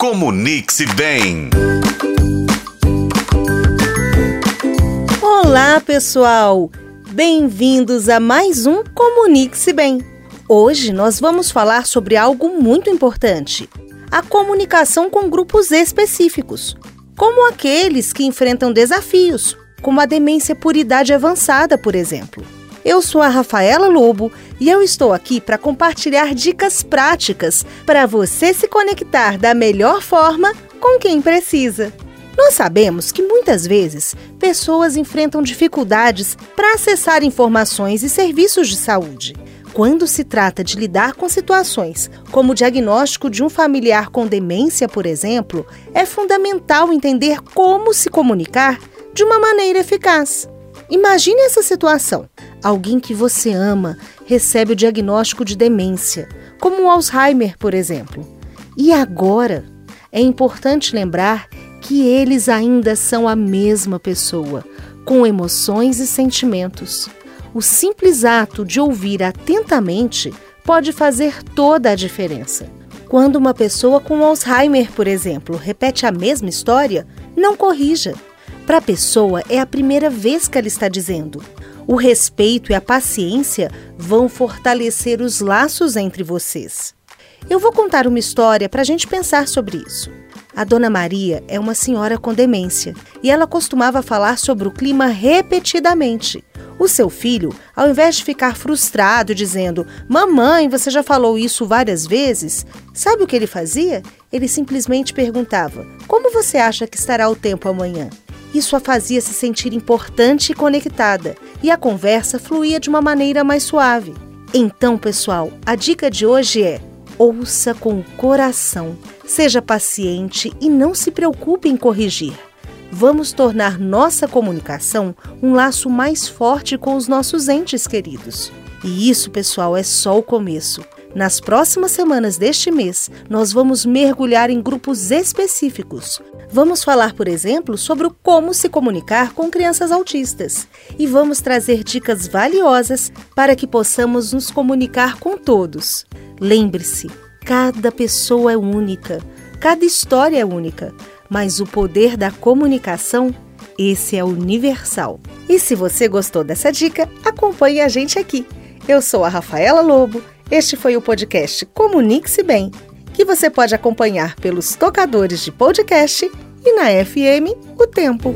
Comunique-se bem. Olá, pessoal! Bem-vindos a mais um Comunique-se Bem. Hoje nós vamos falar sobre algo muito importante: a comunicação com grupos específicos, como aqueles que enfrentam desafios, como a demência por idade avançada, por exemplo. Eu sou a Rafaela Lobo e eu estou aqui para compartilhar dicas práticas para você se conectar da melhor forma com quem precisa. Nós sabemos que muitas vezes pessoas enfrentam dificuldades para acessar informações e serviços de saúde. Quando se trata de lidar com situações como o diagnóstico de um familiar com demência, por exemplo, é fundamental entender como se comunicar de uma maneira eficaz. Imagine essa situação. Alguém que você ama recebe o diagnóstico de demência, como o Alzheimer, por exemplo. E agora? É importante lembrar que eles ainda são a mesma pessoa, com emoções e sentimentos. O simples ato de ouvir atentamente pode fazer toda a diferença. Quando uma pessoa com Alzheimer, por exemplo, repete a mesma história, não corrija. Para a pessoa, é a primeira vez que ela está dizendo. O respeito e a paciência vão fortalecer os laços entre vocês. Eu vou contar uma história para a gente pensar sobre isso. A Dona Maria é uma senhora com demência e ela costumava falar sobre o clima repetidamente. O seu filho, ao invés de ficar frustrado dizendo: Mamãe, você já falou isso várias vezes, sabe o que ele fazia? Ele simplesmente perguntava: Como você acha que estará o tempo amanhã? Isso a fazia se sentir importante e conectada, e a conversa fluía de uma maneira mais suave. Então, pessoal, a dica de hoje é: ouça com o coração, seja paciente e não se preocupe em corrigir. Vamos tornar nossa comunicação um laço mais forte com os nossos entes queridos. E isso, pessoal, é só o começo. Nas próximas semanas deste mês, nós vamos mergulhar em grupos específicos. Vamos falar, por exemplo, sobre como se comunicar com crianças autistas e vamos trazer dicas valiosas para que possamos nos comunicar com todos. Lembre-se, cada pessoa é única, cada história é única, mas o poder da comunicação, esse é universal. E se você gostou dessa dica, acompanhe a gente aqui. Eu sou a Rafaela Lobo este foi o podcast Comunique-se Bem, que você pode acompanhar pelos tocadores de podcast e na FM O Tempo.